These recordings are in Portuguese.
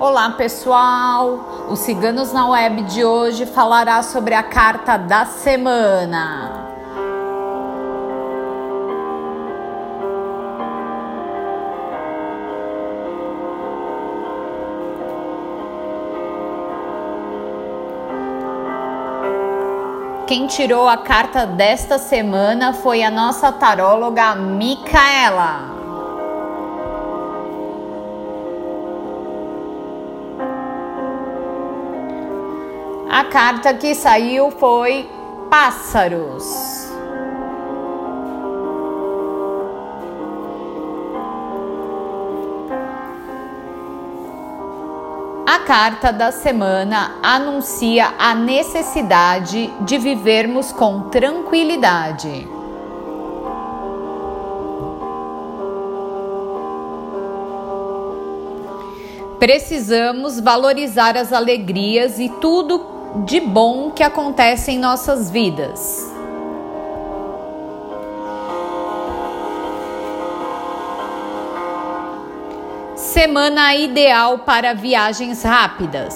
Olá pessoal! O Ciganos na Web de hoje falará sobre a carta da semana. Quem tirou a carta desta semana foi a nossa taróloga Micaela. A carta que saiu foi Pássaros. A carta da semana anuncia a necessidade de vivermos com tranquilidade. Precisamos valorizar as alegrias e tudo de bom que acontece em nossas vidas. Semana ideal para viagens rápidas.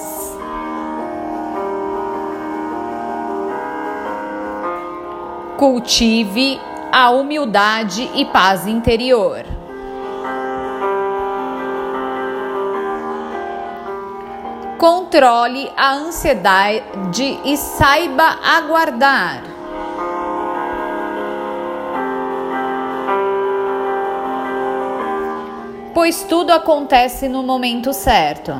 Cultive a humildade e paz interior. Controle a ansiedade e saiba aguardar. Pois tudo acontece no momento certo.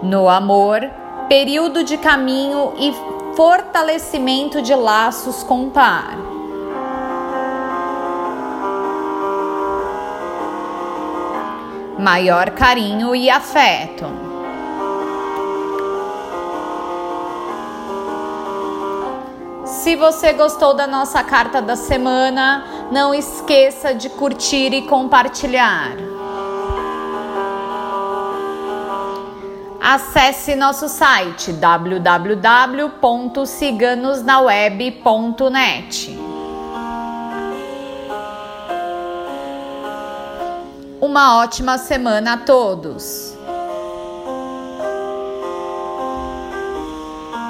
No amor, período de caminho e fortalecimento de laços com par. Maior carinho e afeto. Se você gostou da nossa carta da semana, não esqueça de curtir e compartilhar. Acesse nosso site www.ciganosnaweb.net. Uma ótima semana a todos!